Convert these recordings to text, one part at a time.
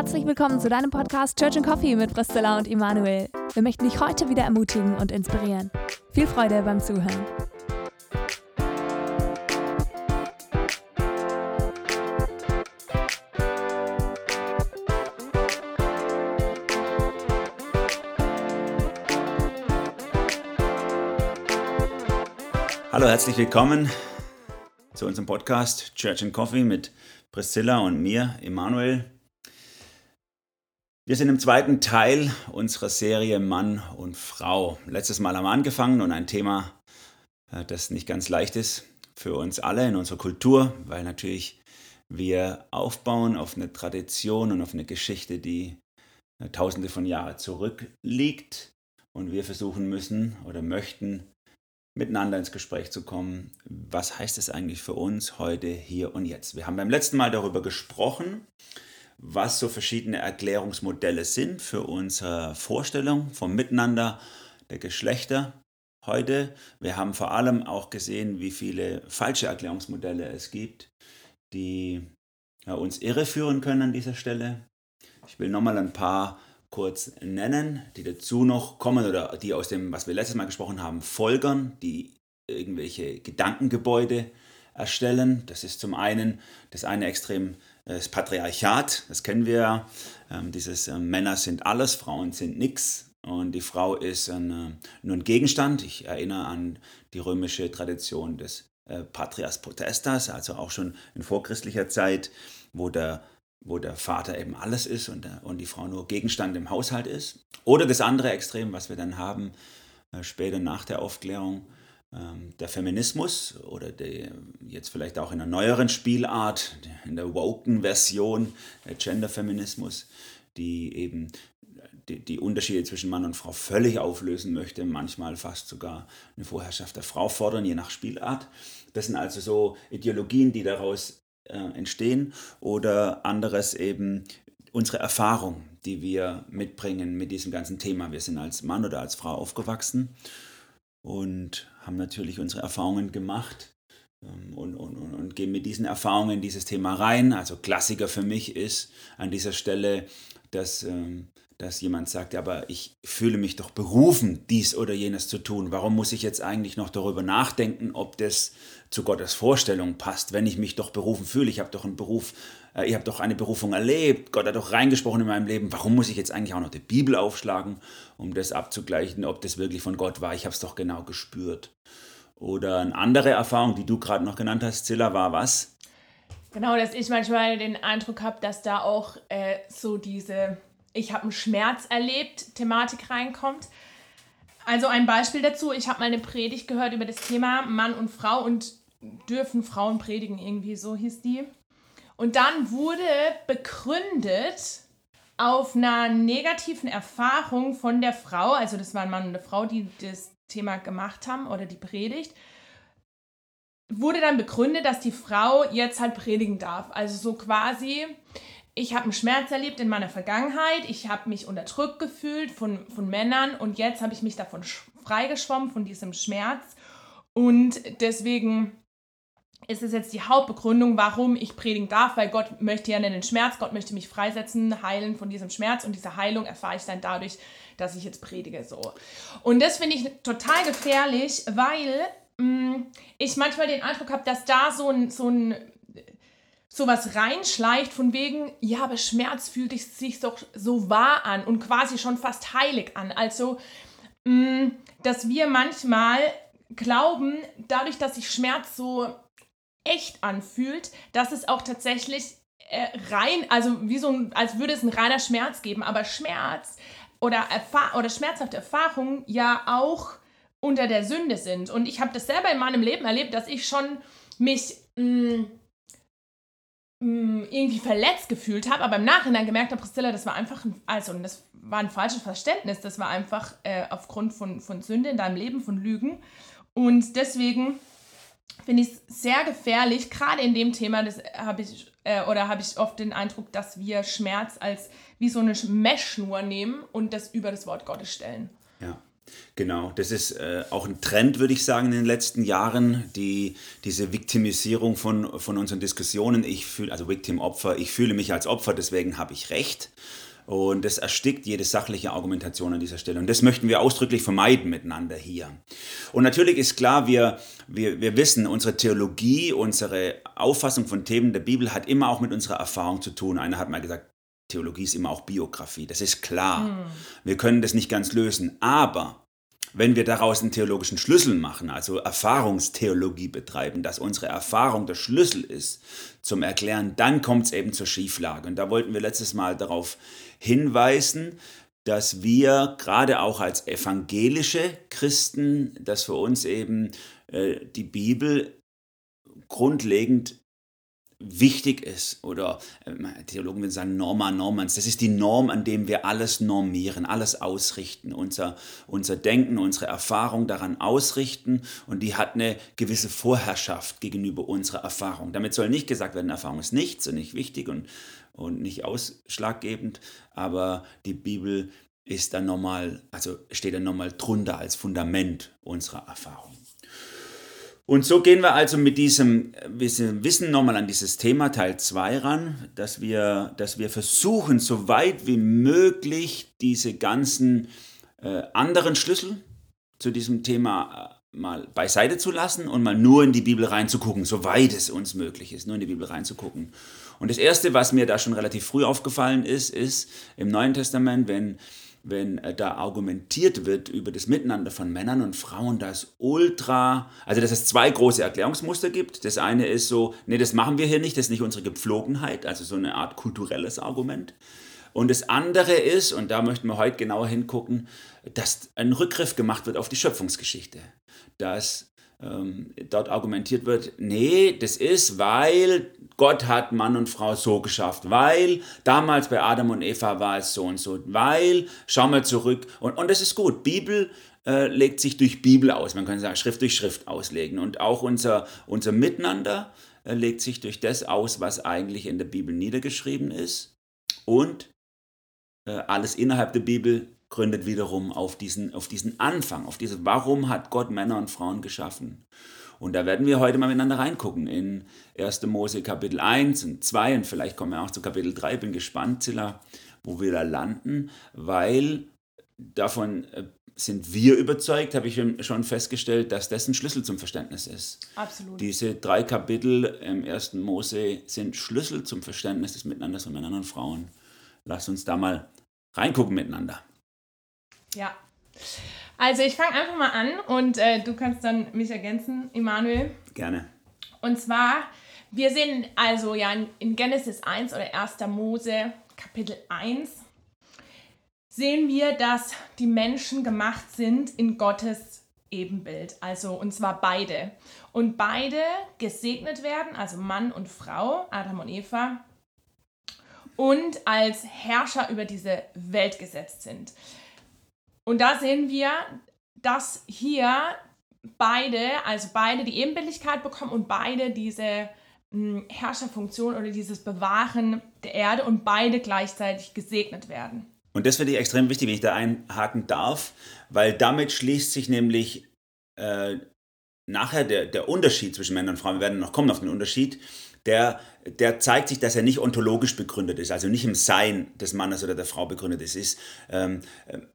Herzlich willkommen zu deinem Podcast Church and Coffee mit Priscilla und Immanuel. Wir möchten dich heute wieder ermutigen und inspirieren. Viel Freude beim Zuhören. Hallo, herzlich willkommen zu unserem Podcast Church and Coffee mit Priscilla und mir, Emanuel. Wir sind im zweiten Teil unserer Serie Mann und Frau. Letztes Mal haben wir angefangen und ein Thema, äh, das nicht ganz leicht ist für uns alle in unserer Kultur, weil natürlich wir aufbauen auf eine Tradition und auf eine Geschichte, die äh, tausende von Jahren zurückliegt und wir versuchen müssen oder möchten miteinander ins Gespräch zu kommen. Was heißt es eigentlich für uns heute, hier und jetzt? Wir haben beim letzten Mal darüber gesprochen, was so verschiedene Erklärungsmodelle sind für unsere Vorstellung vom Miteinander der Geschlechter heute. Wir haben vor allem auch gesehen, wie viele falsche Erklärungsmodelle es gibt, die ja, uns irreführen können an dieser Stelle. Ich will nochmal ein paar kurz nennen, die dazu noch kommen oder die aus dem, was wir letztes Mal gesprochen haben, folgern, die irgendwelche Gedankengebäude erstellen. Das ist zum einen das eine Extrem das Patriarchat, das kennen wir ja. Ähm, dieses äh, Männer sind alles, Frauen sind nichts und die Frau ist ein, äh, nur ein Gegenstand. Ich erinnere an die römische Tradition des äh, Patrias Potestas, also auch schon in vorchristlicher Zeit, wo der wo der Vater eben alles ist und, der, und die Frau nur Gegenstand im Haushalt ist. Oder das andere Extrem, was wir dann haben, später nach der Aufklärung, der Feminismus oder der, jetzt vielleicht auch in einer neueren Spielart, in der woken Version, der Genderfeminismus, die eben die, die, Unterschiede zwischen Mann und Frau völlig auflösen möchte, manchmal fast sogar eine Vorherrschaft der Frau fordern, je nach Spielart. Das sind also so Ideologien, die daraus äh, entstehen oder anderes eben unsere Erfahrung, die wir mitbringen mit diesem ganzen Thema. Wir sind als Mann oder als Frau aufgewachsen und haben natürlich unsere Erfahrungen gemacht ähm, und, und, und, und gehen mit diesen Erfahrungen in dieses Thema rein. Also Klassiker für mich ist an dieser Stelle, dass ähm, dass jemand sagt, aber ich fühle mich doch berufen, dies oder jenes zu tun. Warum muss ich jetzt eigentlich noch darüber nachdenken, ob das zu Gottes Vorstellung passt, wenn ich mich doch berufen fühle? Ich habe doch einen Beruf, äh, ich habe doch eine Berufung erlebt, Gott hat doch reingesprochen in meinem Leben. Warum muss ich jetzt eigentlich auch noch die Bibel aufschlagen, um das abzugleichen, ob das wirklich von Gott war? Ich habe es doch genau gespürt. Oder eine andere Erfahrung, die du gerade noch genannt hast, Zilla, war was? Genau, dass ich manchmal den Eindruck habe, dass da auch äh, so diese ich habe einen Schmerz erlebt, Thematik reinkommt. Also ein Beispiel dazu, ich habe mal eine Predigt gehört über das Thema Mann und Frau und dürfen Frauen predigen, irgendwie so hieß die. Und dann wurde begründet auf einer negativen Erfahrung von der Frau, also das war ein Mann und eine Frau, die das Thema gemacht haben oder die Predigt, wurde dann begründet, dass die Frau jetzt halt predigen darf. Also so quasi, ich habe einen Schmerz erlebt in meiner Vergangenheit, ich habe mich unterdrückt gefühlt von, von Männern und jetzt habe ich mich davon freigeschwommen, von diesem Schmerz. Und deswegen ist es jetzt die Hauptbegründung, warum ich predigen darf, weil Gott möchte ja den Schmerz, Gott möchte mich freisetzen, heilen von diesem Schmerz und diese Heilung erfahre ich dann dadurch, dass ich jetzt predige so. Und das finde ich total gefährlich, weil mh, mm, ich manchmal den Eindruck habe, dass da so ein, so ein sowas reinschleicht von wegen, ja, aber Schmerz fühlt sich doch so wahr an und quasi schon fast heilig an. Also, mh, mm, dass wir manchmal glauben, dadurch, dass sich Schmerz so echt anfühlt, dass es auch tatsächlich äh, rein, also wie so ein, als würde es ein reiner Schmerz geben, aber Schmerz oder, oder schmerzhafte Erfahrungen ja auch unter der Sünde sind. Und ich habe das selber in meinem Leben erlebt, dass ich schon mich mm, Mm, irgendwie verletzt gefühlt habe, aber im Nachhinein gemerkt habe, Priscilla, das war einfach, ein, also das war ein falsches Verständnis, das war einfach äh, aufgrund von, von Sünde in deinem Leben, von Lügen. Und deswegen finde ich es sehr gefährlich, gerade in dem Thema, das habe ich, äh, oder habe ich oft den Eindruck, dass wir Schmerz als wie so eine Messschnur nehmen und das über das Wort Gottes stellen. Ja. Genau, das ist äh, auch ein Trend, würde ich sagen, in den letzten Jahren, die, diese Viktimisierung von, von unseren Diskussionen. Ich fühle, also Victim-Opfer, ich fühle mich als Opfer, deswegen habe ich Recht. Und das erstickt jede sachliche Argumentation an dieser Stelle. Und das möchten wir ausdrücklich vermeiden miteinander hier. Und natürlich ist klar, wir, wir, wir wissen, unsere Theologie, unsere Auffassung von Themen der Bibel hat immer auch mit unserer Erfahrung zu tun. Einer hat mal gesagt, Theologie ist immer auch Biografie. Das ist klar. Hm. Wir können das nicht ganz lösen. Aber wenn wir daraus einen theologischen Schlüssel machen, also Erfahrungstheologie betreiben, dass unsere Erfahrung der Schlüssel ist zum Erklären, dann kommt es eben zur Schieflage. Und da wollten wir letztes Mal darauf hinweisen, dass wir gerade auch als evangelische Christen, dass für uns eben äh, die Bibel grundlegend wichtig ist oder äh, Theologen würden sagen Norma normans, das ist die Norm, an dem wir alles normieren, alles ausrichten, unser, unser Denken, unsere Erfahrung daran ausrichten und die hat eine gewisse Vorherrschaft gegenüber unserer Erfahrung. Damit soll nicht gesagt werden, Erfahrung ist nichts und nicht wichtig und, und nicht ausschlaggebend, aber die Bibel ist dann nochmal, also steht dann nochmal drunter als Fundament unserer Erfahrung. Und so gehen wir also mit diesem Wissen nochmal an dieses Thema Teil 2 ran, dass wir, dass wir versuchen, so weit wie möglich diese ganzen äh, anderen Schlüssel zu diesem Thema äh, mal beiseite zu lassen und mal nur in die Bibel reinzugucken, soweit es uns möglich ist, nur in die Bibel reinzugucken. Und das Erste, was mir da schon relativ früh aufgefallen ist, ist im Neuen Testament, wenn wenn äh, da argumentiert wird über das Miteinander von Männern und Frauen, das ultra, also dass es zwei große Erklärungsmuster gibt. Das eine ist so, nee, das machen wir hier nicht, das ist nicht unsere Gepflogenheit, also so eine Art kulturelles Argument. Und das andere ist, und da möchten wir heute genauer hingucken, dass ein Rückgriff gemacht wird auf die Schöpfungsgeschichte. Dass ähm, dort argumentiert wird, nee, das ist, weil Gott hat Mann und Frau so geschafft, weil damals bei Adam und Eva war es so und so, weil, schau mal zurück, und, und das ist gut, Bibel äh, legt sich durch Bibel aus, man kann sagen, Schrift durch Schrift auslegen. Und auch unser, unser Miteinander äh, legt sich durch das aus, was eigentlich in der Bibel niedergeschrieben ist. Und äh, alles innerhalb der Bibel gründet wiederum auf diesen, auf diesen Anfang, auf dieses, warum hat Gott Männer und Frauen geschaffen? Und da werden wir heute mal miteinander reingucken in 1. Mose Kapitel 1 und 2 und vielleicht kommen wir auch zu Kapitel 3. Bin gespannt, Zilla, wo wir da landen, weil davon äh, sind wir überzeugt, habe ich schon festgestellt, dass das ein Schlüssel zum Verständnis ist. Absolut. Diese drei Kapitel im 1. Mose sind Schlüssel zum Verständnis des Miteinanders von Männern und Frauen. Lass uns da mal reingucken miteinander. Ja. Also ich fange einfach mal an und äh, du kannst dann mich ergänzen, Emanuel. Gerne. Und zwar, wir sehen also ja in Genesis 1 oder 1. Mose Kapitel 1, sehen wir, dass die Menschen gemacht sind in Gottes Ebenbild. Also und zwar beide. Und beide gesegnet werden, also Mann und Frau, Adam und Eva, und als Herrscher über diese Welt gesetzt sind. Und da sehen wir, dass hier beide, also beide die Ebenbildlichkeit bekommen und beide diese hm, Herrscherfunktion oder dieses Bewahren der Erde und beide gleichzeitig gesegnet werden. Und das finde ich extrem wichtig, wenn ich da einhaken darf, weil damit schließt sich nämlich äh, nachher der, der Unterschied zwischen Männern und Frauen, wir werden noch kommen auf den Unterschied, der, der zeigt sich, dass er nicht ontologisch begründet ist, also nicht im Sein des Mannes oder der Frau begründet ist, ist ähm,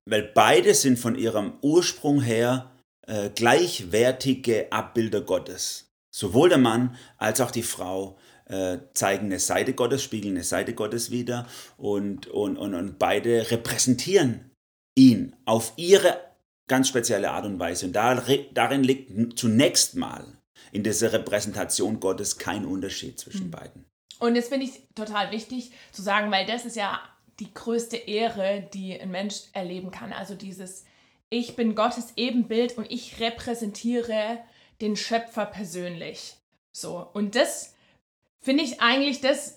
weil beide sind von ihrem Ursprung her äh, gleichwertige Abbilder Gottes. Sowohl der Mann als auch die Frau äh, zeigen eine Seite Gottes, spiegeln eine Seite Gottes wieder und, und, und, und beide repräsentieren ihn auf ihre ganz spezielle Art und Weise. Und darin liegt zunächst mal in dieser Repräsentation Gottes kein Unterschied zwischen mhm. beiden. Und das finde ich total wichtig zu sagen, weil das ist ja die größte Ehre, die ein Mensch erleben kann. Also dieses, ich bin Gottes Ebenbild und ich repräsentiere den Schöpfer persönlich. So. Und das finde ich eigentlich das,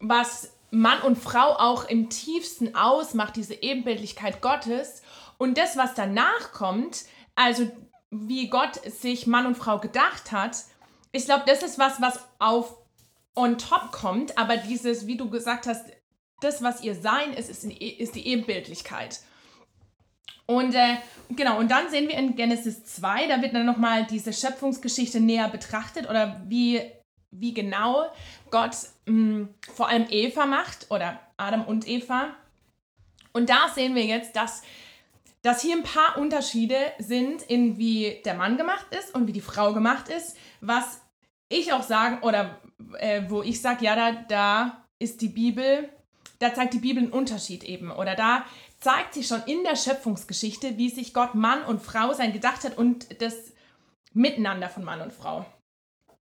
was Mann und Frau auch im tiefsten ausmacht, diese Ebenbildlichkeit Gottes. Und das, was danach kommt, also wie Gott sich Mann und Frau gedacht hat, ich glaube, das ist was, was auf on top kommt, aber dieses, wie du gesagt hast, das, was ihr Sein ist, ist, ist die Ebenbildlichkeit. Und äh, genau, und dann sehen wir in Genesis 2, da wird dann nochmal diese Schöpfungsgeschichte näher betrachtet oder wie, wie genau Gott mh, mm, vor allem Eva macht oder Adam und Eva. Und da sehen wir jetzt, dass, dass hier ein paar Unterschiede sind, in wie der Mann gemacht ist und wie die Frau gemacht ist, was ich auch sagen, oder äh, wo ich sage, ja, da, da ist die Bibel, da zeigt die Bibel einen Unterschied eben. Oder da zeigt sich schon in der Schöpfungsgeschichte, wie sich Gott Mann und Frau sein gedacht hat und das Miteinander von Mann und Frau.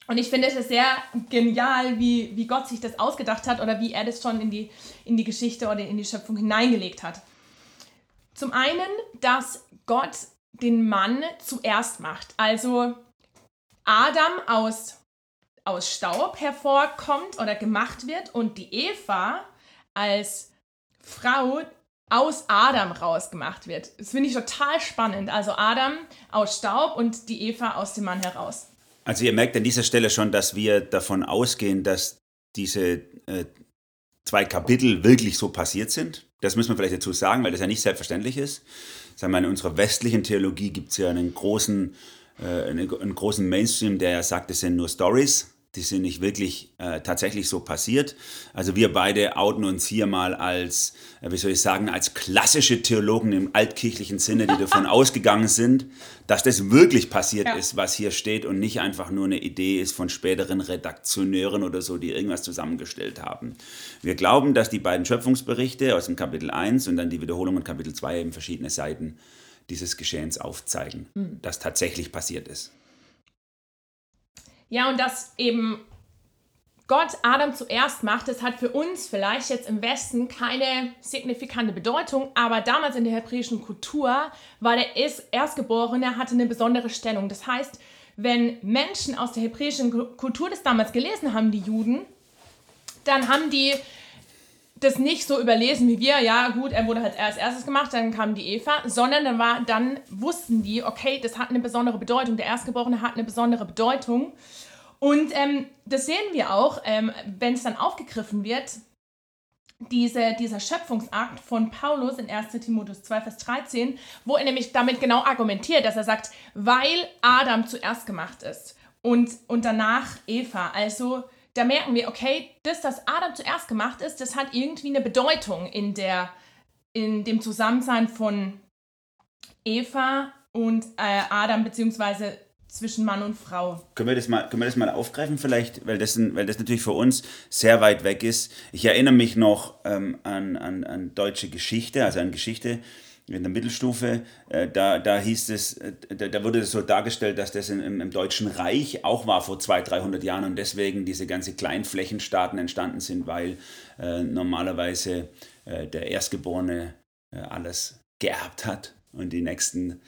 Und ich finde es sehr genial, wie, wie Gott sich das ausgedacht hat oder wie er das schon in die, in die Geschichte oder in die Schöpfung hineingelegt hat. Zum einen, dass Gott den Mann zuerst macht. Also Adam aus, aus Staub hervorkommt oder gemacht wird und die Eva als Frau aus Adam rausgemacht wird. Das finde ich total spannend. Also Adam aus Staub und die Eva aus dem Mann heraus. Also ihr merkt an dieser Stelle schon, dass wir davon ausgehen, dass diese äh, zwei Kapitel wirklich so passiert sind. Das müssen wir vielleicht dazu sagen, weil das ja nicht selbstverständlich ist. Sagen wir, in unserer westlichen Theologie gibt es ja einen großen, äh, einen, einen großen Mainstream, der ja sagt, es sind nur Stories die sind nicht wirklich äh, tatsächlich so passiert. Also wir beide outen uns hier mal als, äh, wie soll ich sagen, als klassische Theologen im altkirchlichen Sinne, die davon ausgegangen sind, dass das wirklich passiert ja. ist, was hier steht und nicht einfach nur eine Idee ist von späteren Redaktioneuren oder so, die irgendwas zusammengestellt haben. Wir glauben, dass die beiden Schöpfungsberichte aus dem Kapitel 1 und dann die Wiederholung in Kapitel 2 eben verschiedene Seiten dieses Geschehens aufzeigen, mhm. das tatsächlich passiert ist. Ja, und dass eben Gott Adam zuerst macht, das hat für uns vielleicht jetzt im Westen keine signifikante Bedeutung, aber damals in der hebräischen Kultur war der Erstgeborene, hatte eine besondere Stellung. Das heißt, wenn Menschen aus der hebräischen Kultur das damals gelesen haben, die Juden, dann haben die das nicht so überlesen wie wir, ja gut, er wurde halt als erstes gemacht, dann kam die Eva, sondern dann, war, dann wussten die, okay, das hat eine besondere Bedeutung, der Erstgeborene hat eine besondere Bedeutung. Und ähm, das sehen wir auch, ähm, wenn es dann aufgegriffen wird, diese, dieser Schöpfungsakt von Paulus in 1 Timotheus 2, Vers 13, wo er nämlich damit genau argumentiert, dass er sagt, weil Adam zuerst gemacht ist und, und danach Eva. Also da merken wir, okay, das, dass Adam zuerst gemacht ist, das hat irgendwie eine Bedeutung in, der, in dem Zusammensein von Eva und äh, Adam, beziehungsweise zwischen Mann und Frau. Können wir das mal, können wir das mal aufgreifen vielleicht, weil das, weil das natürlich für uns sehr weit weg ist. Ich erinnere mich noch ähm, an, an, an deutsche Geschichte, also an Geschichte, in der Mittelstufe, äh, da, da hieß es, äh, da, da wurde es so dargestellt, dass das im, im Deutschen Reich auch war vor 200, 300 Jahren und deswegen diese ganze Kleinflächenstaaten entstanden sind, weil äh, normalerweise äh, der Erstgeborene äh, alles geerbt hat und die Nächsten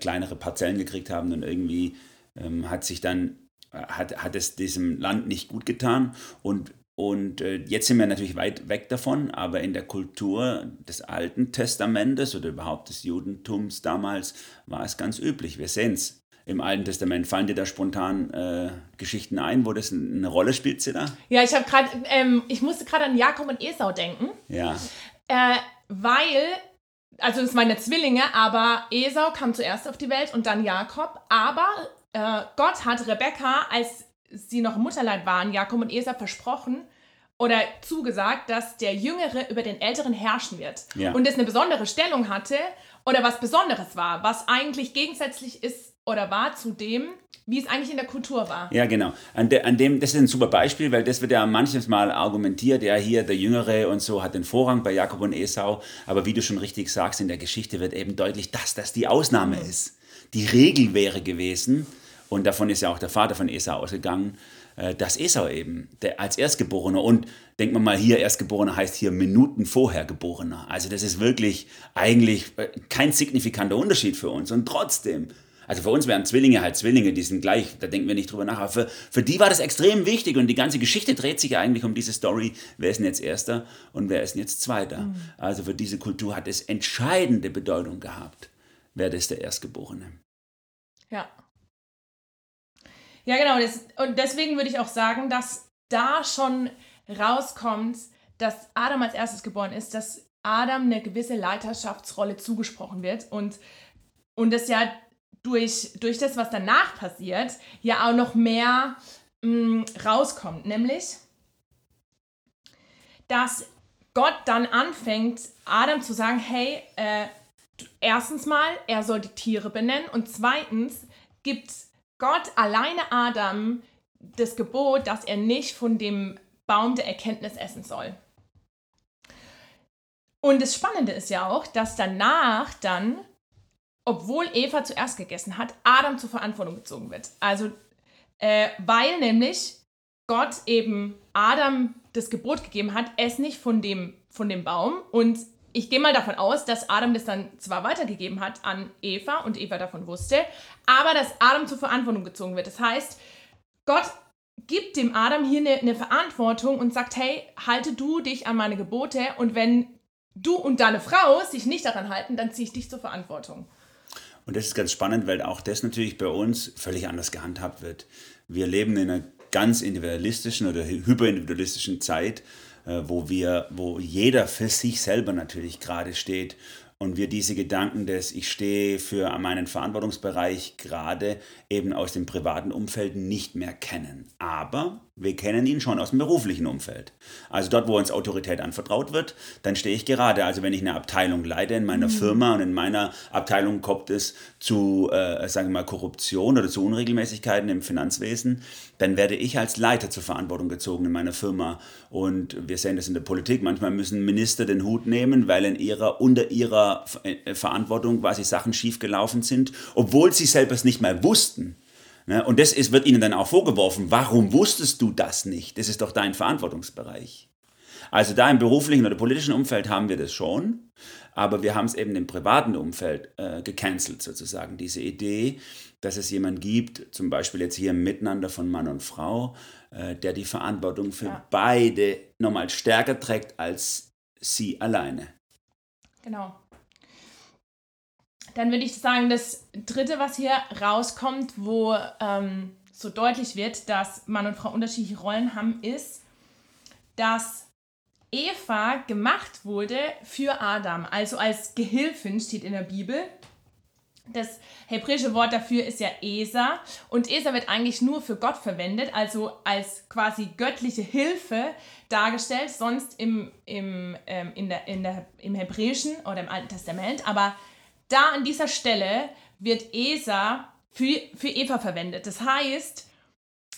kleinere Parzellen gekriegt haben und irgendwie ähm, hat sich dann hat, hat es diesem Land nicht gut getan und und äh, jetzt sind wir natürlich weit weg davon, aber in der Kultur des Alten Testamentes oder überhaupt des Judentums damals war es ganz üblich. Wir sehen es im Alten Testament. Fallen dir da spontan äh, Geschichten ein, wo das eine Rolle spielt, Zilla? Ja, ich habe gerade, ähm, ich musste gerade an Jakob und Esau denken. Ja. Äh, weil, also das ja Zwillinge, aber Esau kam zuerst auf die Welt und dann Jakob. Aber äh, Gott hat Rebekka als sie noch im Mutterleib waren, Jakob und Esau versprochen oder zugesagt, dass der Jüngere über den Älteren herrschen wird. Ja. Und es eine besondere Stellung hatte oder was Besonderes war, was eigentlich gegensätzlich ist oder war zu dem, wie es eigentlich in der Kultur war. Ja, genau. An, de, an dem, das ist ein super Beispiel, weil das wird ja manches Mal argumentiert, ja, hier der Jüngere und so hat den Vorrang bei Jakob und Esau. Aber wie du schon richtig sagst, in der Geschichte wird eben deutlich, dass das die Ausnahme mhm. ist. Die Regel wäre gewesen, und davon ist ja auch der Vater von Esau ausgegangen, äh, dass Esau eben der, als Erstgeborener und denkt man mal hier, Erstgeborener heißt hier Minuten vorher Geborener. Also das ist wirklich eigentlich äh, kein signifikanter Unterschied für uns. Und trotzdem, also für uns wären Zwillinge halt Zwillinge, die sind gleich, da denken wir nicht drüber nach. Aber für, für die war das extrem wichtig und die ganze Geschichte dreht sich ja eigentlich um diese Story, wer ist denn jetzt Erster und wer ist denn jetzt Zweiter. Mhm. Also für diese Kultur hat es entscheidende Bedeutung gehabt, wer ist der Erstgeborene. Ja. Ja, genau. Das, und deswegen würde ich auch sagen, dass da schon rauskommt, dass Adam als erstes geboren ist, dass Adam eine gewisse Leiterschaftsrolle zugesprochen wird und, und das ja durch, durch das, was danach passiert, ja auch noch mehr mh, mm, rauskommt. Nämlich, dass Gott dann anfängt, Adam zu sagen, hey, äh, erstens mal, er soll die Tiere benennen und zweitens gibt Gott alleine Adam das Gebot, dass er nicht von dem Baum der Erkenntnis essen soll. Und das Spannende ist ja auch, dass danach dann, obwohl Eva zuerst gegessen hat, Adam zur Verantwortung gezogen wird. Also, äh, weil nämlich Gott eben Adam das Gebot gegeben hat, ess nicht von dem, von dem Baum. Und ich gehe mal davon aus, dass Adam das dann zwar weitergegeben hat an Eva und Eva davon wusste, aber dass Adam zur Verantwortung gezogen wird. Das heißt, Gott gibt dem Adam hier eine, eine Verantwortung und sagt, hey, halte du dich an meine Gebote und wenn du und deine Frau sich nicht daran halten, dann ziehe ich dich zur Verantwortung. Und das ist ganz spannend, weil auch das natürlich bei uns völlig anders gehandhabt wird. Wir leben in einer ganz individualistischen oder hyperindividualistischen Zeit, wo wir, wo jeder für sich selber natürlich gerade steht und wir diese Gedanken des Ich stehe für meinen Verantwortungsbereich gerade eben aus dem privaten Umfeld nicht mehr kennen. Aber wir kennen ihn schon aus dem beruflichen Umfeld. Also dort, wo uns Autorität anvertraut wird, dann stehe ich gerade. Also wenn ich eine Abteilung leite in meiner mhm. Firma und in meiner Abteilung kommt es zu, äh, sagen wir mal, Korruption oder zu Unregelmäßigkeiten im Finanzwesen, dann werde ich als Leiter zur Verantwortung gezogen in meiner Firma. Und wir sehen das in der Politik. Manchmal müssen Minister den Hut nehmen, weil in ihrer, unter ihrer äh, Verantwortung quasi Sachen schiefgelaufen sind, obwohl sie selber es nicht mal wussten. Ne? Und das ist, wird ihnen dann auch vorgeworfen, warum wusstest du das nicht? Das ist doch dein Verantwortungsbereich. Also da im beruflichen oder politischen Umfeld haben wir das schon, aber wir haben es eben im privaten Umfeld äh, gecancelt sozusagen, diese Idee, dass es jemand gibt, zum Beispiel jetzt hier im Miteinander von Mann und Frau, äh, der die Verantwortung für ja. beide nochmal stärker trägt als sie alleine. Genau. Dann würde ich sagen, das Dritte, was hier rauskommt, wo ähm, so deutlich wird, dass Mann und Frau unterschiedliche Rollen haben, ist, dass Eva gemacht wurde für Adam, also als Gehilfin steht in der Bibel. Das hebräische Wort dafür ist ja Esa. Und Esa wird eigentlich nur für Gott verwendet, also als quasi göttliche Hilfe dargestellt, sonst im, im, ähm, in der, in der, im Hebräischen oder im Alten Testament, aber da an dieser Stelle wird Esa für, für Eva verwendet. Das heißt,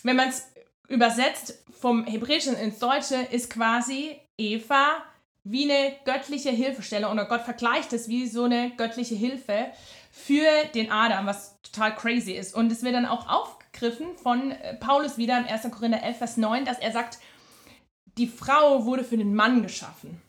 wenn man es übersetzt vom Hebräischen ins Deutsche, ist quasi Eva wie eine göttliche Hilfestelle oder Gott vergleicht es wie so eine göttliche Hilfe für den Adam, was total crazy ist. Und es wird dann auch aufgegriffen von äh, Paulus wieder im 1. Korinther 11, Vers 9, dass er sagt, die Frau wurde für den Mann geschaffen.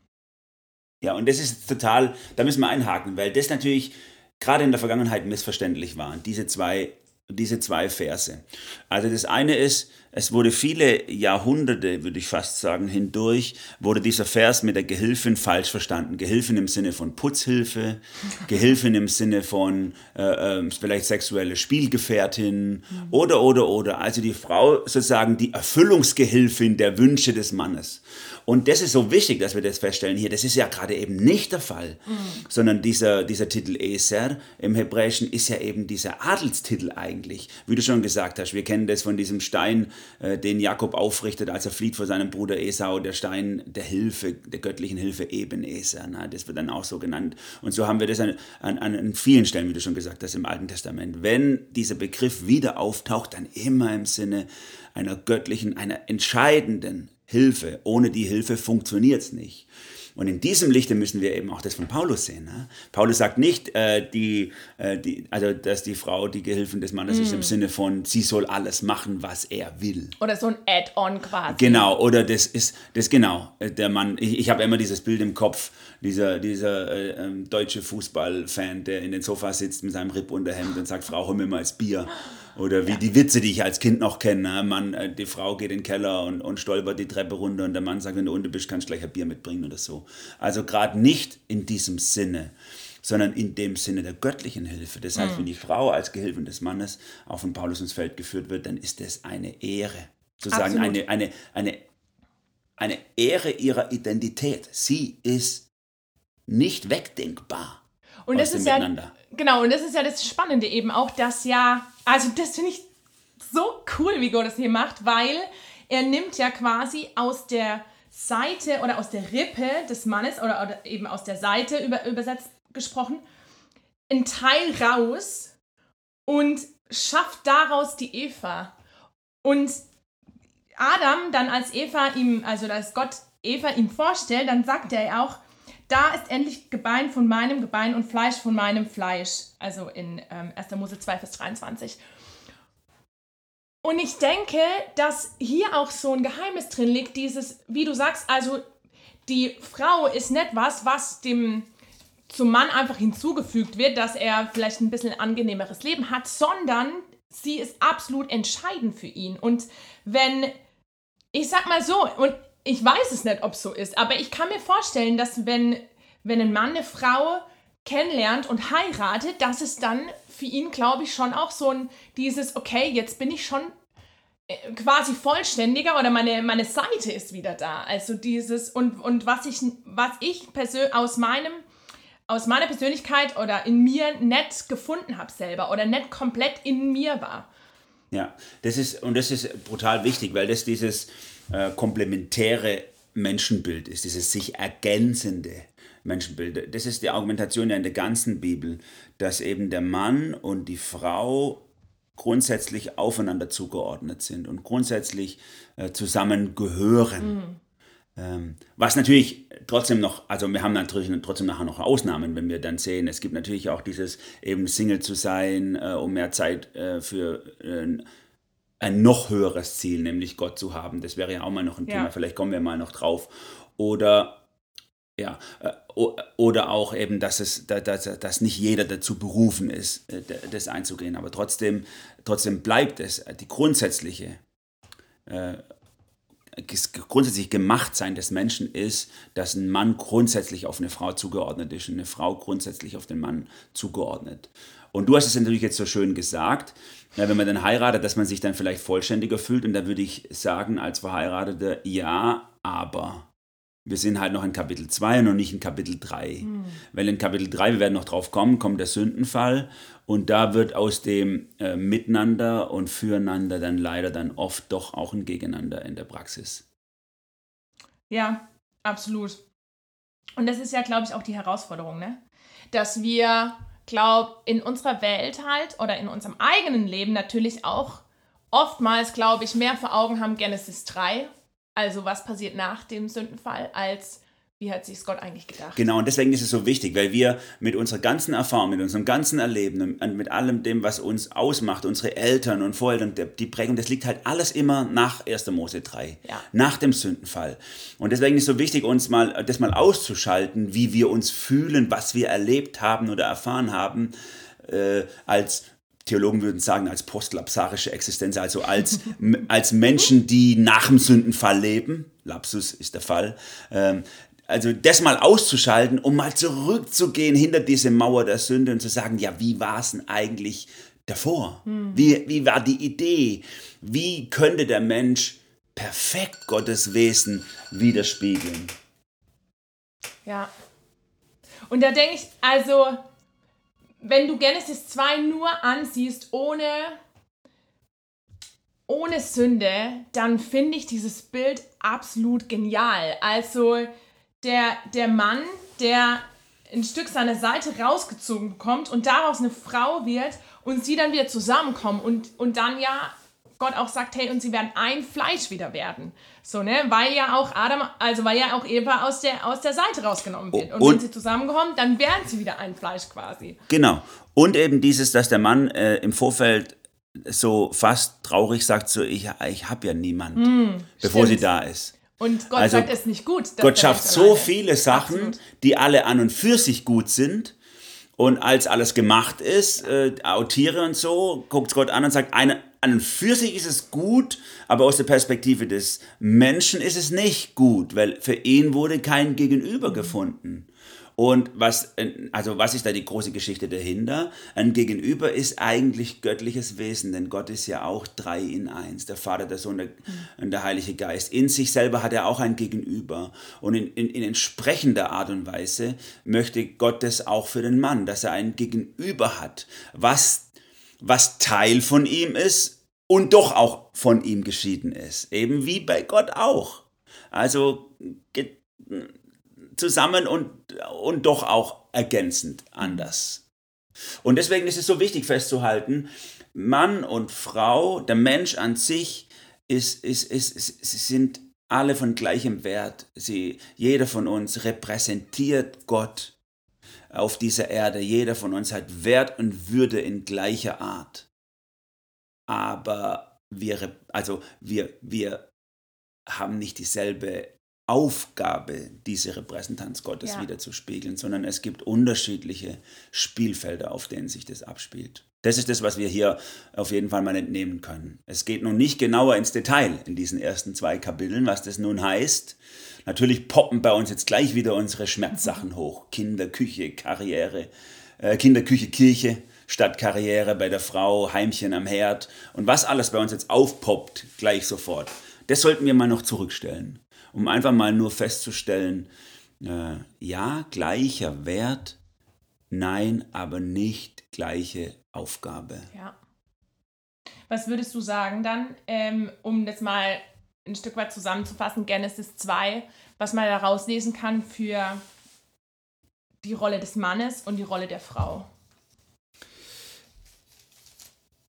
Ja, und das ist total, da müssen wir einhaken, weil das natürlich gerade in der Vergangenheit missverständlich war, diese zwei, diese zwei Verse. Also das eine ist, es wurde viele Jahrhunderte, würde ich fast sagen, hindurch, wurde dieser Vers mit der Gehilfin falsch verstanden. Gehilfin im Sinne von Putzhilfe, Gehilfin im Sinne von äh, äh, vielleicht sexuelle Spielgefährtin mhm. oder, oder, oder. Also die Frau sozusagen die Erfüllungsgehilfin der Wünsche des Mannes. Und das ist so wichtig, dass wir das feststellen hier. Das ist ja gerade eben nicht der Fall, mhm. sondern dieser, dieser Titel Eser im Hebräischen ist ja eben dieser Adelstitel eigentlich. Wie du schon gesagt hast, wir kennen das von diesem Stein, äh, den Jakob aufrichtet, als er flieht vor seinem Bruder Esau, der Stein der Hilfe, der göttlichen Hilfe Ebenezer. Na, das wird dann auch so genannt. Und so haben wir das an, an, an vielen Stellen, wie du schon gesagt hast, im Alten Testament. Wenn dieser Begriff wieder auftaucht, dann immer im Sinne einer göttlichen, einer entscheidenden Hilfe. Ohne die Hilfe funktioniert es nicht. Und in diesem Lichte müssen wir eben auch das von Paulus sehen. Ne? Paulus sagt nicht, äh, die, äh, die, also, dass die Frau die Gehilfin des Mannes mm. ist im Sinne von, sie soll alles machen, was er will. Oder so ein Add-on quasi. Genau, oder das ist, das genau, äh, der Mann, ich, ich habe immer dieses Bild im Kopf, dieser, dieser äh, ähm, deutsche Fußballfan, der in den Sofa sitzt mit seinem Rippunterhemd und sagt, Frau, hol mir mal das Bier. Oder wie ja. die Witze, die ich als Kind noch kenne. Ne? Man, äh, die Frau geht in den Keller und, und stolpert die Treppe runter und der Mann sagt, wenn du unten bist, kannst du gleich ein Bier mitbringen oder so. Also gerade nicht in diesem Sinne, sondern in dem Sinne der göttlichen Hilfe. Das heißt, mhm. wenn die Frau als Gehilfin des Mannes auf von Paulus ins Feld geführt wird, dann ist das eine Ehre. Sozusagen eine, eine, eine, eine Ehre ihrer Identität. Sie ist nicht wegdenkbar. Und das ist ja genau und das ist ja das Spannende eben auch, dass ja also das finde ich so cool, wie Gott das hier macht, weil er nimmt ja quasi aus der Seite oder aus der Rippe des Mannes oder, oder eben aus der Seite über, übersetzt gesprochen einen Teil raus und schafft daraus die Eva. Und Adam dann als Eva ihm, also als Gott Eva ihm vorstellt, dann sagt er ja auch, da ist endlich Gebein von meinem Gebein und Fleisch von meinem Fleisch. Also in ähm, 1. Mose 2, Vers 23. Und ich denke, dass hier auch so ein Geheimnis drin liegt, dieses, wie du sagst, also die Frau ist nicht was, was dem zum Mann einfach hinzugefügt wird, dass er vielleicht ein bisschen angenehmeres Leben hat, sondern sie ist absolut entscheidend für ihn. Und wenn, ich sag mal so, und ich weiß es nicht, ob es so ist, aber ich kann mir vorstellen, dass wenn, wenn ein Mann eine Frau kennenlernt und heiratet, dass es dann für ihn, glaube ich, schon auch so ein dieses, okay, jetzt bin ich schon äh, quasi vollständiger oder meine, meine Seite ist wieder da. Also dieses, und, und was ich, was ich persönlich aus meinem aus meiner Persönlichkeit oder in mir nicht gefunden habe selber oder nicht komplett in mir war. Ja, das ist, und das ist brutal wichtig, weil das dieses äh, komplementäre Menschenbild ist, dieses sich ergänzende Menschenbild. Das ist die Argumentation ja in der ganzen Bibel, dass eben der Mann und die Frau grundsätzlich aufeinander zugeordnet sind und grundsätzlich äh, zusammengehören. Mhm. Ähm, was natürlich trotzdem noch, also wir haben natürlich trotzdem nachher noch Ausnahmen, wenn wir dann sehen, es gibt natürlich auch dieses eben Single zu sein, äh, um mehr Zeit äh, für äh, ein noch höheres Ziel, nämlich Gott zu haben. Das wäre ja auch mal noch ein ja. Thema, vielleicht kommen wir mal noch drauf. Oder ja, äh, oder auch eben, dass, es, dass, dass nicht jeder dazu berufen ist, äh, das einzugehen. Aber trotzdem, trotzdem bleibt es die grundsätzliche äh, grundsätzlich Gemachtsein des Menschen ist, dass ein Mann grundsätzlich auf eine Frau zugeordnet ist und eine Frau grundsätzlich auf den Mann zugeordnet. Und du hast es natürlich jetzt so schön gesagt, wenn man dann heiratet, dass man sich dann vielleicht vollständiger fühlt. Und da würde ich sagen, als Verheirateter, ja, aber wir sind halt noch in Kapitel 2 und noch nicht in Kapitel 3. Mhm. Weil in Kapitel 3, wir werden noch drauf kommen, kommt der Sündenfall und da wird aus dem äh, Miteinander und Füreinander dann leider dann oft doch auch ein Gegeneinander in der Praxis. Ja, absolut. Und das ist ja, glaube ich, auch die Herausforderung, ne? Dass wir, glaube in unserer Welt halt oder in unserem eigenen Leben natürlich auch oftmals, glaube ich, mehr vor Augen haben Genesis 3 also was passiert nach dem Sündenfall, als wie hat sich Gott eigentlich gedacht? Genau, und deswegen ist es so wichtig, weil wir mit unserer ganzen Erfahrung, mit unserem ganzen Erleben und mit allem dem, was uns ausmacht, unsere Eltern und Voreltern, die Prägung, das liegt halt alles immer nach 1. Mose 3, ja. nach dem Sündenfall. Und deswegen ist es so wichtig, uns mal, das mal auszuschalten, wie wir uns fühlen, was wir erlebt haben oder erfahren haben, äh, als Theologen würden sagen, als postlapsarische Existenz, also als, als Menschen, die nach dem Sündenfall leben. Lapsus ist der Fall. Ähm, also das mal auszuschalten, um mal zurückzugehen hinter diese Mauer der Sünde und zu sagen, ja, wie war es denn eigentlich davor? Hm. Wie, wie war die Idee? Wie könnte der Mensch perfekt Gottes Wesen widerspiegeln? Ja. Und da denke ich, also wenn du Genesis 2 nur ansiehst ohne, ohne Sünde, dann finde ich dieses Bild absolut genial. Also der, der Mann, der ein Stück seiner Seite rausgezogen bekommt und daraus eine Frau wird und sie dann wieder zusammenkommen und, und dann ja Gott auch sagt, hey, und sie werden ein Fleisch wieder werden. So, ne? Weil ja auch Adam, also weil ja auch Eva aus der, aus der Seite rausgenommen wird. Und, und wenn sie zusammenkommen, dann werden sie wieder ein Fleisch quasi. Genau. Und eben dieses, dass der Mann äh, im Vorfeld so fast traurig sagt, so, ich, ich habe ja niemanden, mm, bevor stimmt. sie da ist. Und Gott also, sagt es nicht gut. Gott schafft so viele Sachen, Absolut. die alle an und für sich gut sind. Und als alles gemacht ist, äh, Tiere und so, guckt Gott an und sagt, eine, an und für sich ist es gut, aber aus der Perspektive des Menschen ist es nicht gut, weil für ihn wurde kein Gegenüber gefunden. Und was, also was ist da die große Geschichte dahinter? Ein Gegenüber ist eigentlich göttliches Wesen, denn Gott ist ja auch drei in eins, der Vater, der Sohn der, und der Heilige Geist. In sich selber hat er auch ein Gegenüber. Und in, in, in entsprechender Art und Weise möchte Gott das auch für den Mann, dass er ein Gegenüber hat, was, was Teil von ihm ist und doch auch von ihm geschieden ist. Eben wie bei Gott auch. Also zusammen und, und doch auch ergänzend anders. Und deswegen ist es so wichtig festzuhalten, Mann und Frau, der Mensch an sich, ist, ist, ist, ist, sind alle von gleichem Wert. Sie, jeder von uns repräsentiert Gott auf dieser Erde. Jeder von uns hat Wert und Würde in gleicher Art. Aber wir, also wir, wir haben nicht dieselbe Aufgabe, diese Repräsentanz Gottes ja. wieder zu spiegeln, sondern es gibt unterschiedliche Spielfelder, auf denen sich das abspielt. Das ist das, was wir hier auf jeden Fall mal entnehmen können. Es geht nun nicht genauer ins Detail in diesen ersten zwei Kapiteln, was das nun heißt. Natürlich poppen bei uns jetzt gleich wieder unsere Schmerzsachen hoch. Kinder, Küche, Karriere, äh, Kinder, Küche, Kirche, Stadtkarriere bei der Frau, Heimchen am Herd und was alles bei uns jetzt aufpoppt, gleich sofort. Das sollten wir mal noch zurückstellen um einfach mal nur festzustellen, äh, ja, gleicher Wert, nein, aber nicht gleiche Aufgabe. Ja. Was würdest du sagen dann, ähm, um das mal ein Stück weit zusammenzufassen, Genesis 2, was man da rauslesen kann für die Rolle des Mannes und die Rolle der Frau?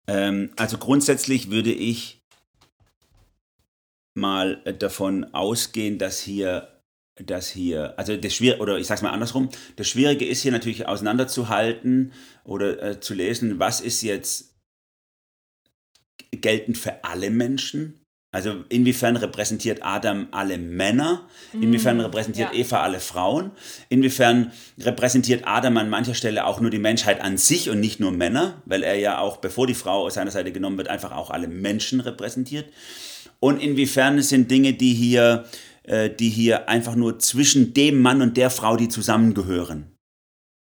Ähm, also grundsätzlich würde ich mal davon ausgehen, dass hier dass hier, also das Schwierige, oder ich sage es mal andersrum, das Schwierige ist hier natürlich auseinanderzuhalten oder äh, zu lesen, was ist jetzt geltend für alle Menschen? Also inwiefern repräsentiert Adam alle Männer? Inwiefern mm, repräsentiert ja. Eva alle Frauen? Inwiefern repräsentiert Adam an mancher Stelle auch nur die Menschheit an sich und nicht nur Männer? Weil er ja auch, bevor die Frau aus seiner Seite genommen wird, einfach auch alle Menschen repräsentiert und inwiefern sind Dinge, die hier, äh, die hier einfach nur zwischen dem Mann und der Frau, die zusammengehören.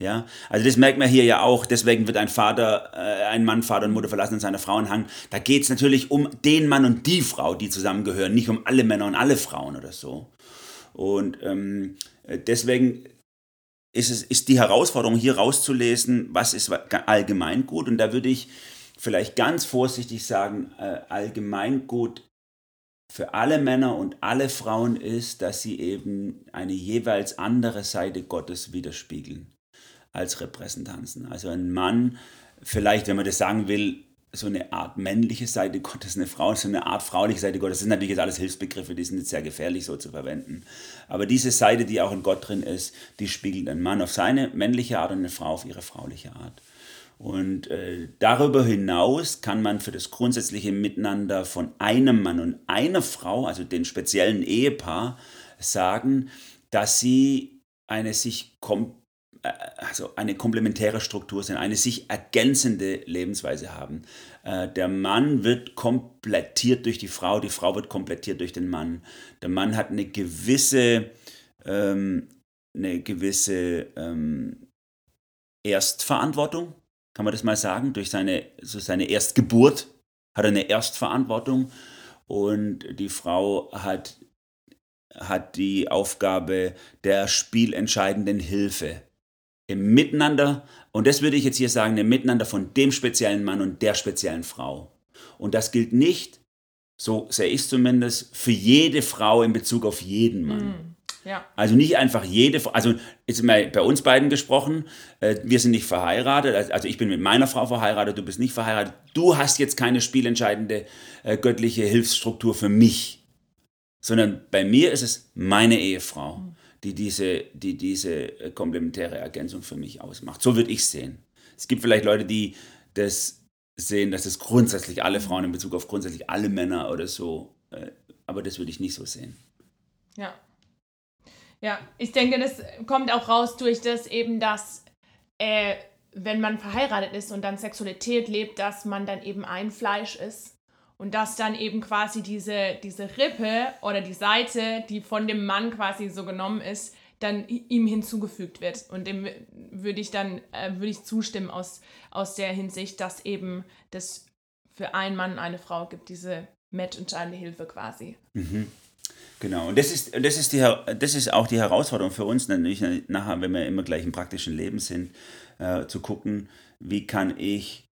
Ja, also das merkt man hier ja auch, deswegen wird ein Vater, äh, ein Mann, Vater und Mutter verlassen und seine Frauen hangen. Da geht es natürlich um den Mann und die Frau, die zusammengehören, nicht um alle Männer und alle Frauen oder so. Und ähm, deswegen ist es ist die Herausforderung hier rauszulesen, was ist allgemeingut. Und da würde ich vielleicht ganz vorsichtig sagen, äh, allgemeingut für alle Männer und alle Frauen ist, dass sie eben eine jeweils andere Seite Gottes widerspiegeln als Repräsentanzen. Also ein Mann, vielleicht, wenn man das sagen will, so eine Art männliche Seite Gottes, eine Frau, so eine Art frauliche Seite Gottes. Das sind natürlich jetzt alles Hilfsbegriffe, die sind jetzt sehr gefährlich so zu verwenden. Aber diese Seite, die auch in Gott drin ist, die spiegelt ein Mann auf seine männliche Art und eine Frau auf ihre frauliche Art. Und äh, darüber hinaus kann man für das grundsätzliche Miteinander von einem Mann und einer Frau, also den speziellen Ehepaar, sagen, dass sie eine sich kom äh, also eine komplementäre Struktur sind, eine sich ergänzende Lebensweise haben. Äh, der Mann wird komplettiert durch die Frau, die Frau wird komplettiert durch den Mann. Der Mann hat eine gewisse, ähm, eine gewisse ähm, Erstverantwortung kann man das mal sagen, durch seine, so seine Erstgeburt hat er eine Erstverantwortung und die Frau hat, hat die Aufgabe der spielentscheidenden Hilfe im Miteinander. Und das würde ich jetzt hier sagen, im Miteinander von dem speziellen Mann und der speziellen Frau. Und das gilt nicht, so sehe ich es zumindest, für jede Frau in Bezug auf jeden Mann. Mm. Ja. Also nicht einfach jede, also jetzt mal bei uns beiden gesprochen, äh, wir sind nicht verheiratet, also ich bin mit meiner Frau verheiratet, du bist nicht verheiratet, du hast jetzt keine spielentscheidende äh, göttliche Hilfsstruktur für mich, sondern bei mir ist es meine Ehefrau, die diese, die diese äh, komplementäre Ergänzung für mich ausmacht. So würde ich es sehen. Es gibt vielleicht Leute, die das sehen, dass es grundsätzlich alle Frauen in Bezug auf grundsätzlich alle Männer oder so, aber das würde ich nicht so sehen. Ja, ja, ich denke, das kommt auch raus durch das eben, dass äh, wenn man verheiratet ist und dann Sexualität lebt, dass man dann eben ein Fleisch ist und dass dann eben quasi diese, diese Rippe oder die Seite, die von dem Mann quasi so genommen ist, dann ihm hinzugefügt wird. Und dem würde ich dann äh, würde ich zustimmen aus, aus der Hinsicht, dass eben das für einen Mann eine Frau gibt, diese matchentscheidende Hilfe quasi. Mhm. Genau, und das ist, das, ist die, das ist auch die Herausforderung für uns, natürlich nachher, wenn wir immer gleich im praktischen Leben sind, äh, zu gucken, wie kann ich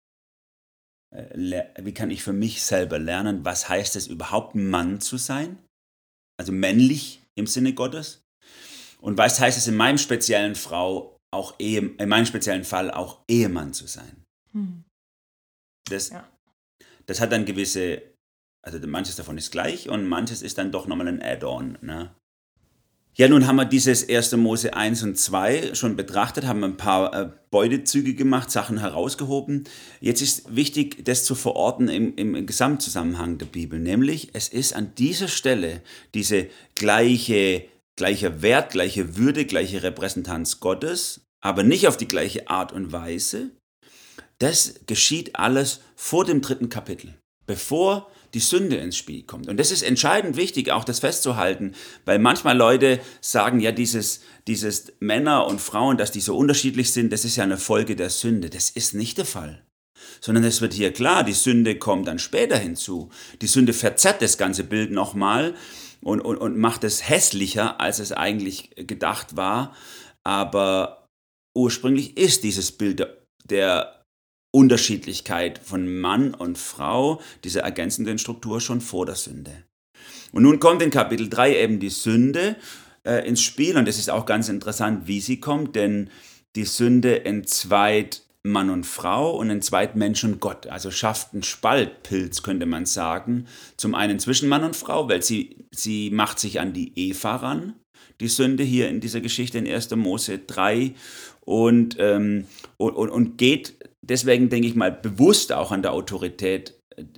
äh, wie kann ich für mich selber lernen, was heißt es überhaupt Mann zu sein? Also männlich im Sinne Gottes. Und was heißt es in meinem speziellen Frau auch Ehe, in meinem speziellen Fall auch Ehemann zu sein? Hm. Das, ja. das hat dann gewisse, also manches davon ist gleich und manches ist dann doch nochmal ein Add-on. Ne? Ja, nun haben wir dieses 1. Mose 1 und 2 schon betrachtet, haben ein paar äh, Beutezüge gemacht, Sachen herausgehoben. Jetzt ist wichtig, das zu verorten im, im Gesamtzusammenhang der Bibel, nämlich es ist an dieser Stelle diese gleiche, gleiche Wert, gleiche Würde, gleiche Repräsentanz Gottes, aber nicht auf die gleiche Art und Weise. Das geschieht alles vor dem dritten Kapitel, bevor die Sünde ins Spiel kommt. Und das ist entscheidend wichtig, auch das festzuhalten, weil manchmal Leute sagen, ja, dieses, dieses Männer und Frauen, dass die so unterschiedlich sind, das ist ja eine Folge der Sünde. Das ist nicht der Fall. Sondern es wird hier klar, die Sünde kommt dann später hinzu. Die Sünde verzerrt das ganze Bild nochmal und, und, und macht es hässlicher, als es eigentlich gedacht war. Aber ursprünglich ist dieses Bild der Unterschiedlichkeit von Mann und Frau, dieser ergänzenden Struktur schon vor der Sünde. Und nun kommt in Kapitel 3 eben die Sünde äh, ins Spiel und es ist auch ganz interessant, wie sie kommt, denn die Sünde entzweit Mann und Frau und entzweit Mensch und Gott, also schafft einen Spaltpilz, könnte man sagen, zum einen zwischen Mann und Frau, weil sie, sie macht sich an die Eva ran, die Sünde hier in dieser Geschichte in 1. Mose 3 und, ähm, und, und, und geht deswegen denke ich mal bewusst auch an der Autorität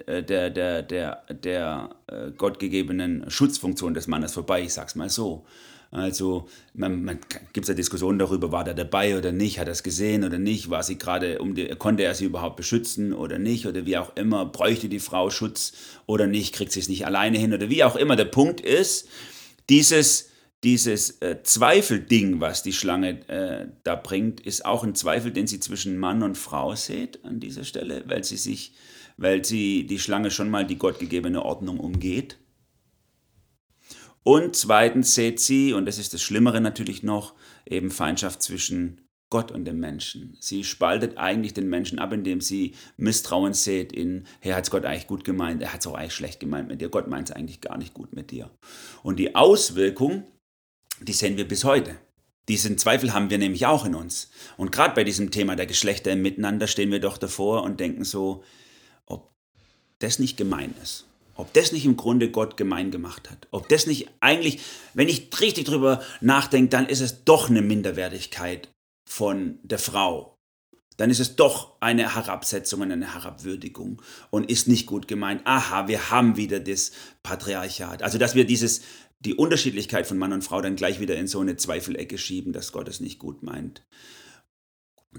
äh, der, der, der, der äh, gottgegebenen Schutzfunktion des Mannes vorbei, ich sag's mal so. Also man, man gibt es ja Diskussionen darüber, war der dabei oder nicht, hat er es gesehen oder nicht, war sie gerade um die, konnte er sie überhaupt beschützen oder nicht oder wie auch immer, bräuchte die Frau Schutz oder nicht, kriegt sie es nicht alleine hin oder wie auch immer. Der Punkt ist, dieses dieses äh, Zweifelding, was die Schlange äh, da bringt, ist auch ein Zweifel, den sie zwischen Mann und Frau sieht an dieser Stelle, weil sie sich, weil sie die Schlange schon mal die gottgegebene Ordnung umgeht. Und zweitens sieht sie, und das ist das Schlimmere natürlich noch, eben Feindschaft zwischen Gott und dem Menschen. Sie spaltet eigentlich den Menschen ab, indem sie Misstrauen sieht in, hey, hat es Gott eigentlich gut gemeint, er hat es auch eigentlich schlecht gemeint mit dir, Gott meint es eigentlich gar nicht gut mit dir. Und die Auswirkung die sehen wir bis heute. Diesen Zweifel haben wir nämlich auch in uns. Und gerade bei diesem Thema der Geschlechter im Miteinander stehen wir doch davor und denken so, ob das nicht gemein ist. Ob das nicht im Grunde Gott gemein gemacht hat. Ob das nicht eigentlich, wenn ich richtig drüber nachdenke, dann ist es doch eine Minderwertigkeit von der Frau. Dann ist es doch eine Herabsetzung und eine Herabwürdigung und ist nicht gut gemeint. Aha, wir haben wieder das Patriarchat. Also, dass wir dieses die Unterschiedlichkeit von Mann und Frau dann gleich wieder in so eine Zweifelecke schieben, dass Gott es nicht gut meint.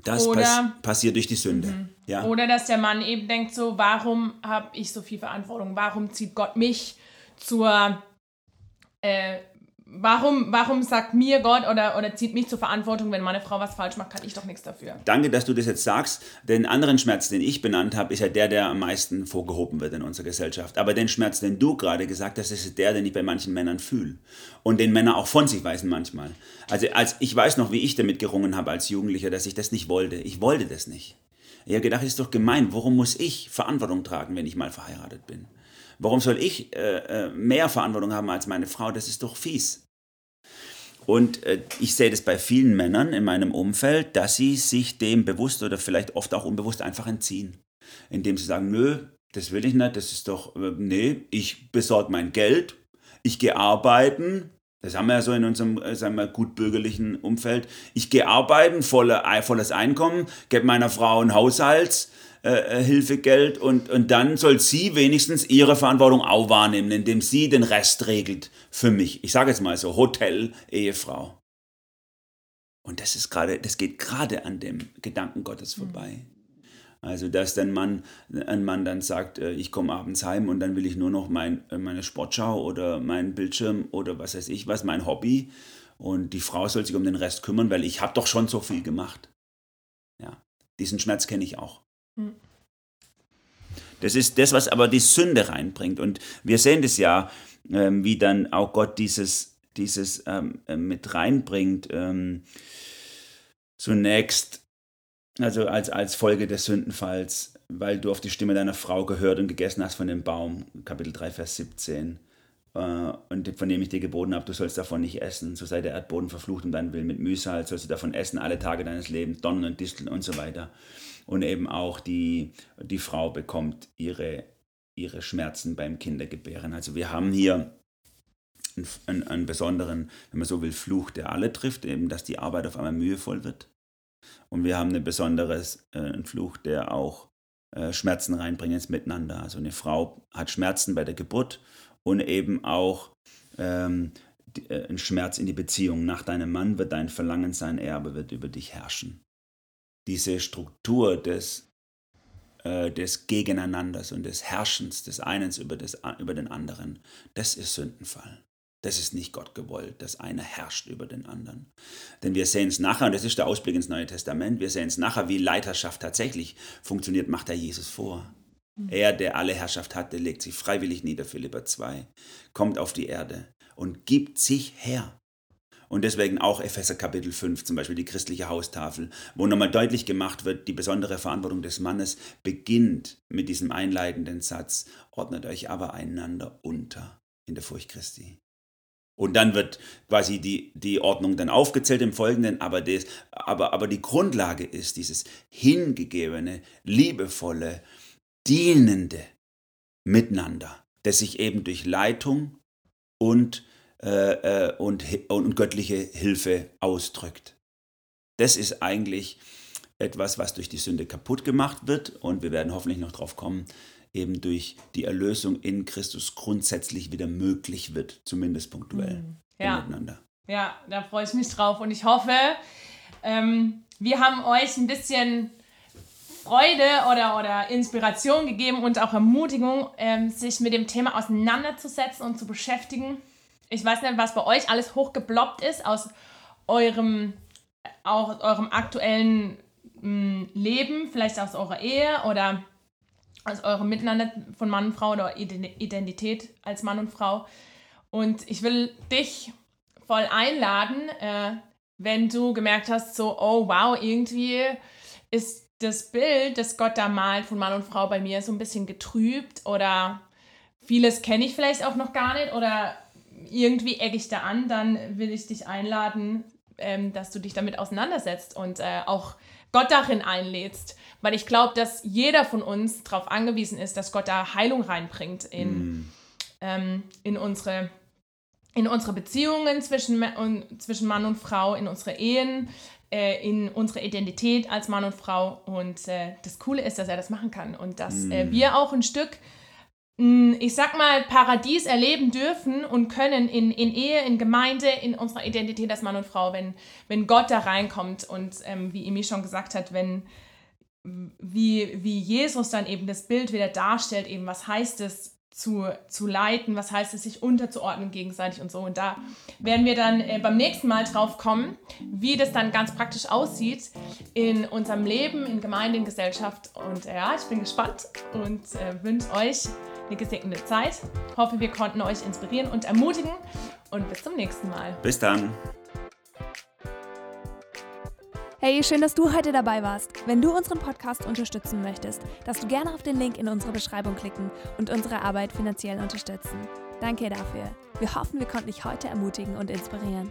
Das Oder, pass passiert durch die Sünde. Mhm. Ja? Oder dass der Mann eben denkt so, warum habe ich so viel Verantwortung? Warum zieht Gott mich zur äh, Warum, warum sagt mir Gott oder, oder zieht mich zur Verantwortung, wenn meine Frau was falsch macht, kann ich doch nichts dafür. Danke, dass du das jetzt sagst. Den anderen Schmerz, den ich benannt habe, ist ja der, der am meisten vorgehoben wird in unserer Gesellschaft. Aber den Schmerz, den du gerade gesagt hast, ist der, den ich bei manchen Männern fühle. Und den Männer auch von sich weisen manchmal. Also als ich weiß noch, wie ich damit gerungen habe als Jugendlicher, dass ich das nicht wollte. Ich wollte das nicht. Ich habe gedacht, ist doch gemein. Warum muss ich Verantwortung tragen, wenn ich mal verheiratet bin? Warum soll ich äh, äh, mehr Verantwortung haben als meine Frau? Das ist doch fies. Und äh, ich sehe das bei vielen Männern in meinem Umfeld, dass sie sich dem bewusst oder vielleicht oft auch unbewusst einfach entziehen. Indem sie sagen, nö, das will ich nicht, das ist doch, äh, nee, ich besorge mein Geld, ich gehe arbeiten, das haben wir ja so in unserem äh, sagen wir, gut bürgerlichen Umfeld. Ich gehe arbeiten, volle, volles Einkommen, gebe meiner Frau ein Haushalts, äh, äh, Hilfegeld und, und dann soll sie wenigstens ihre Verantwortung auch wahrnehmen, indem sie den Rest regelt für mich. Ich sage jetzt mal so, Hotel, Ehefrau. Und das ist gerade, das geht gerade an dem Gedanken Gottes mhm. vorbei. Also, dass dann Mann, ein Mann dann sagt, äh, ich komme abends heim und dann will ich nur noch mein, meine Sportschau oder meinen Bildschirm oder was weiß ich was, mein Hobby und die Frau soll sich um den Rest kümmern, weil ich habe doch schon so viel gemacht. Ja, diesen Schmerz kenne ich auch. Das ist das, was aber die Sünde reinbringt. Und wir sehen das ja, ähm, wie dann auch Gott dieses, dieses ähm, äh, mit reinbringt. Ähm, zunächst, also als, als Folge des Sündenfalls, weil du auf die Stimme deiner Frau gehört und gegessen hast von dem Baum, Kapitel 3, Vers 17. Äh, und von dem ich dir geboten habe, du sollst davon nicht essen, so sei der Erdboden verflucht um deinen Willen. Mit Mühsal sollst du davon essen alle Tage deines Lebens, Dornen und Disteln und so weiter. Und eben auch die, die Frau bekommt ihre, ihre Schmerzen beim Kindergebären. Also wir haben hier einen, einen, besonderen, wenn man so will, Fluch, der alle trifft, eben dass die Arbeit auf einmal mühevoll wird. Und wir haben einen besonderen äh, Fluch, der auch äh, Schmerzen reinbringt ins Miteinander. Also eine Frau hat Schmerzen bei der Geburt und eben auch ähm, äh, ein Schmerz in die Beziehung. Nach deinem Mann wird dein Verlangen sein Erbe, wird über dich herrschen. Diese Struktur des, äh, des Gegeneinanders und des Herrschens des einen über, des, über den anderen, das ist Sündenfall. Das ist nicht Gott gewollt, dass einer herrscht über den anderen. Denn wir sehen es nachher, und das ist der Ausblick ins Neue Testament, wir sehen es nachher, wie Leiterschaft tatsächlich funktioniert, macht er Jesus vor. Mhm. Er, der alle Herrschaft hatte, legt sich freiwillig nieder, Philippa 2, kommt auf die Erde und gibt sich her. Und deswegen auch Epheser Kapitel 5, zum Beispiel die christliche Haustafel, wo nochmal deutlich gemacht wird, die besondere Verantwortung des Mannes beginnt mit diesem einleitenden Satz, ordnet euch aber einander unter in der Furcht Christi. Und dann wird quasi die, die Ordnung dann aufgezählt im Folgenden, aber, das, aber, aber die Grundlage ist dieses hingegebene, liebevolle, dienende Miteinander, das sich eben durch Leitung und, äh, äh, und, und göttliche Hilfe ausdrückt. Das ist eigentlich etwas, was durch die Sünde kaputt gemacht wird und wir werden hoffentlich noch darauf kommen, eben durch die Erlösung in Christus grundsätzlich wieder möglich wird, zumindest punktuell mhm. ja. miteinander. Ja, da freue ich mich drauf und ich hoffe, ähm, wir haben euch ein bisschen Freude oder, oder Inspiration gegeben und auch Ermutigung, ähm, sich mit dem Thema auseinanderzusetzen und zu beschäftigen. Ich weiß nicht, was bei euch alles hochgebloppt ist aus eurem, auch eurem aktuellen mh, mm, Leben, vielleicht aus eurer Ehe oder aus eurem Miteinander von Mann und Frau oder Identität als Mann und Frau. Und ich will dich voll einladen, äh, wenn du gemerkt hast, so, oh wow, irgendwie ist das Bild, das Gott da malt von Mann und Frau bei mir so ein bisschen getrübt oder vieles kenne ich vielleicht auch noch gar nicht oder irgendwie ecke ich da an, dann will ich dich einladen, ähm, dass du dich damit auseinandersetzt und äh, auch Gott darin einlädst. Weil ich glaube, dass jeder von uns darauf angewiesen ist, dass Gott da Heilung reinbringt in, mm. ähm, in, unsere, in unsere Beziehungen zwischen, zwischen Mann und Frau, in unsere Ehen, äh, in unsere Identität als Mann und Frau. Und äh, das Coole ist, dass er das machen kann und dass mm. wir auch ein Stück, ich sag mal, Paradies erleben dürfen und können in, in Ehe, in Gemeinde, in unserer Identität als Mann und Frau, wenn, wenn Gott da reinkommt und ähm, wie Emi schon gesagt hat, wenn wie, wie Jesus dann eben das Bild wieder darstellt, eben was heißt es, zu, zu leiten, was heißt es, sich unterzuordnen gegenseitig und so. Und da werden wir dann äh, beim nächsten Mal drauf kommen, wie das dann ganz praktisch aussieht in unserem Leben, in Gemeinde, in Gesellschaft. Und äh, ja, ich bin gespannt und äh, wünsche euch eine gesegnete Zeit. Hoffe, wir konnten euch inspirieren und ermutigen. Und bis zum nächsten Mal. Bis dann. Hey, schön, dass du heute dabei warst. Wenn du unseren Podcast unterstützen möchtest, darfst du gerne auf den Link in unserer Beschreibung klicken und unsere Arbeit finanziell unterstützen. Danke dafür. Wir hoffen, wir konnten dich heute ermutigen und inspirieren.